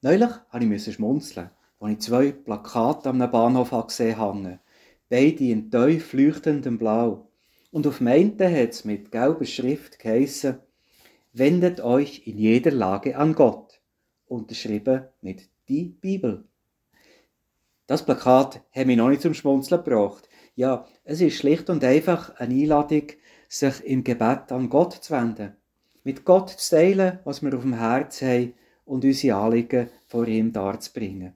Neulich musste ich schmunzeln, als ich zwei Plakate am Bahnhof gesehen habe. Beide in tief leuchtendem Blau. Und auf dem einen hat es mit gelber Schrift geheissen, wendet euch in jeder Lage an Gott. Unterschrieben mit die Bibel. Das Plakat hat mich noch nicht zum Schmunzeln gebracht. Ja, es ist schlicht und einfach eine Einladung, sich im Gebet an Gott zu wenden. Mit Gott zu teilen, was wir auf dem Herz haben und unsere Anliegen vor ihm darzubringen.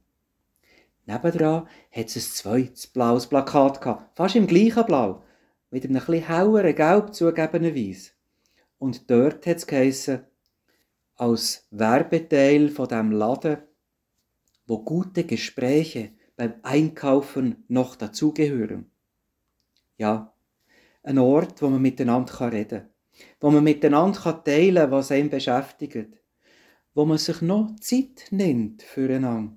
Nebendran hat es ein zweites blaues Plakat gehabt, fast im gleichen Blau, mit einem etwas helleren Gelb zugegebenerweise. Und dort hat es geheissen, als Werbeteil von dem Laden, wo gute Gespräche beim Einkaufen noch dazugehören. Ja, ein Ort, wo man miteinander reden kann, wo man miteinander teilen kann, was einen beschäftigt, wo man sich noch Zeit nimmt füreinander,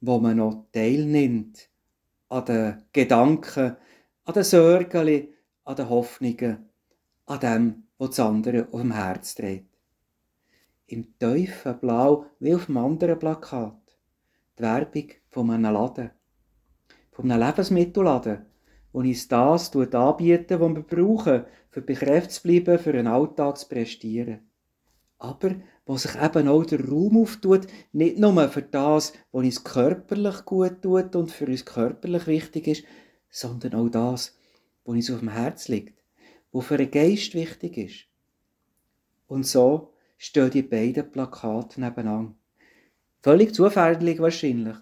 wo man noch teilnimmt an den Gedanken, an den Sorgen, an den Hoffnungen, an dem, was das andere auf dem Herz trägt. Im tiefen Blau wie auf dem anderen Plakat die Werbung von einem Laden, von einem Lebensmittelladen, wo uns das anbieten, was wir brauchen, für bekräftigt zu bleiben, für einen Alltag zu prestieren. Aber wo sich eben auch der Raum auftut, nicht nur für das, was uns körperlich gut tut und für uns körperlich wichtig ist, sondern auch das, was uns auf dem Herz liegt, was für den Geist wichtig ist. Und so stehen die beiden Plakate nebeneinander. Völlig zufällig wahrscheinlich.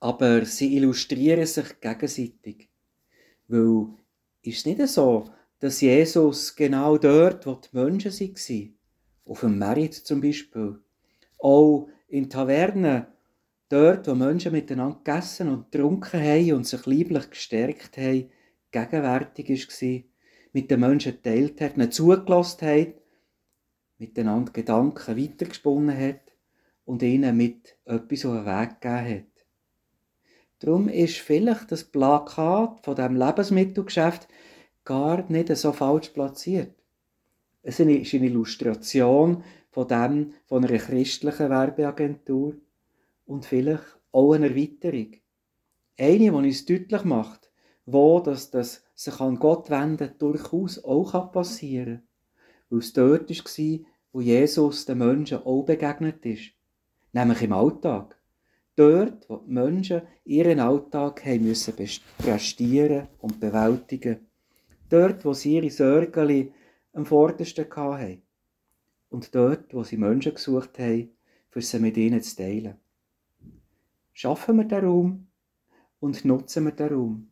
Aber sie illustrieren sich gegenseitig. Weil ist es nicht so, dass Jesus genau dort, wo die Menschen waren, auf dem Merit zum Beispiel, auch in Tavernen, dort, wo Menschen miteinander gegessen und getrunken haben und sich lieblich gestärkt haben, gegenwärtig war, mit den Menschen geteilt hat, ihnen zugelassen hat, miteinander Gedanken weitergesponnen hat und ihnen mit etwas auf den Weg gegeben hat. Darum ist vielleicht das Plakat von dem Lebensmittelgeschäft gar nicht so falsch platziert. Es ist eine Illustration von dem von einer christlichen Werbeagentur und vielleicht auch eine Erweiterung. Eine, die uns deutlich macht, wo das, das sich an Gott wenden durchaus auch passieren kann. Weil es dort war, wo Jesus den Menschen auch begegnet ist nämlich im Alltag. Dort, wo die Menschen ihren Alltag haben müssen prestieren und bewältigen. Dort, wo sie ihre Sorgen am vordersten hatten. Und dort, wo sie Menschen gesucht haben, für sie mit ihnen zu teilen. Schaffen wir den Raum und nutzen wir den Raum.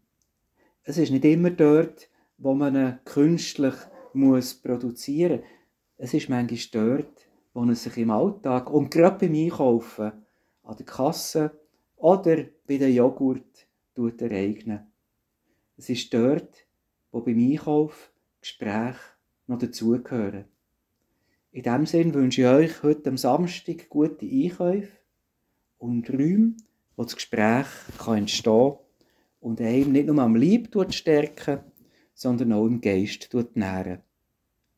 Es ist nicht immer dort, wo man ihn künstlich muss produzieren muss. Es ist manchmal dort, wo er sich im Alltag und gerade beim Einkaufen an der Kasse oder bei den Joghurt ereignen. Es ist dort, wo beim Einkauf Gespräche noch dazugehören. In diesem Sinn wünsche ich euch heute am Samstag gute Einkäufe und Räume, wo das Gespräch kann entstehen kann und einem nicht nur am Leib stärken, sondern auch im Geist nähren.